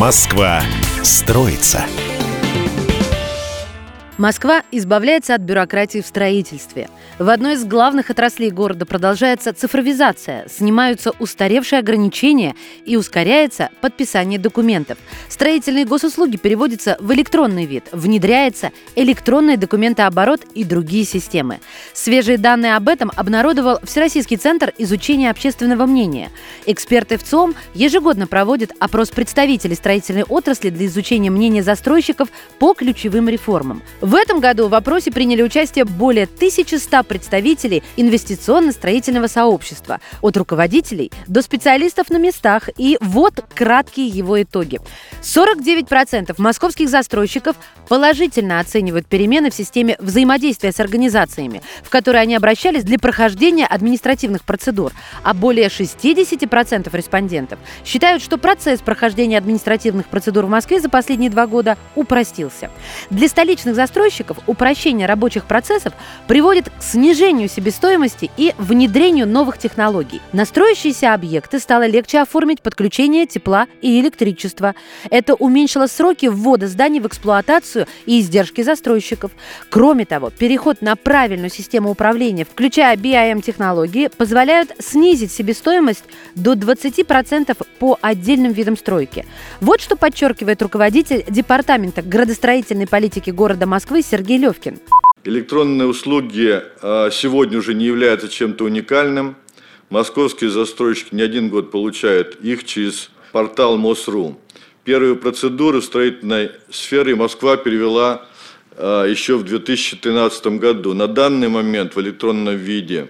Москва строится. Москва избавляется от бюрократии в строительстве. В одной из главных отраслей города продолжается цифровизация, снимаются устаревшие ограничения и ускоряется подписание документов. Строительные госуслуги переводятся в электронный вид, внедряется электронный документооборот и другие системы. Свежие данные об этом обнародовал Всероссийский центр изучения общественного мнения. Эксперты в ЦОМ ежегодно проводят опрос представителей строительной отрасли для изучения мнения застройщиков по ключевым реформам. В этом году в опросе приняли участие более 1100 представителей инвестиционно-строительного сообщества, от руководителей до специалистов на местах. И вот краткие его итоги. 49% московских застройщиков положительно оценивают перемены в системе взаимодействия с организациями, в которые они обращались для прохождения административных процедур, а более 60% респондентов считают, что процесс прохождения административных процедур в Москве за последние два года упростился. Для столичных застройщиков застройщиков упрощение рабочих процессов приводит к снижению себестоимости и внедрению новых технологий. На объекты стало легче оформить подключение тепла и электричества. Это уменьшило сроки ввода зданий в эксплуатацию и издержки застройщиков. Кроме того, переход на правильную систему управления, включая BIM-технологии, позволяют снизить себестоимость до 20% по отдельным видам стройки. Вот что подчеркивает руководитель Департамента градостроительной политики города Москвы Москвы Сергей Левкин. Электронные услуги а, сегодня уже не являются чем-то уникальным. Московские застройщики не один год получают их через портал МОСРУ. Первые процедуры в строительной сфере Москва перевела а, еще в 2013 году. На данный момент в электронном виде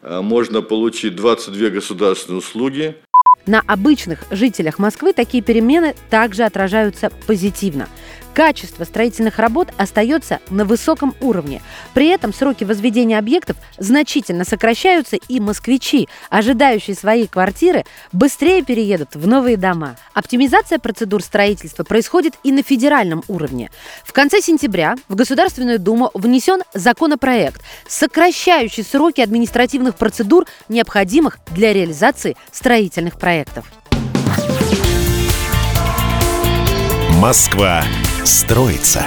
а, можно получить 22 государственные услуги. На обычных жителях Москвы такие перемены также отражаются позитивно качество строительных работ остается на высоком уровне. При этом сроки возведения объектов значительно сокращаются, и москвичи, ожидающие свои квартиры, быстрее переедут в новые дома. Оптимизация процедур строительства происходит и на федеральном уровне. В конце сентября в Государственную Думу внесен законопроект, сокращающий сроки административных процедур, необходимых для реализации строительных проектов. Москва строится.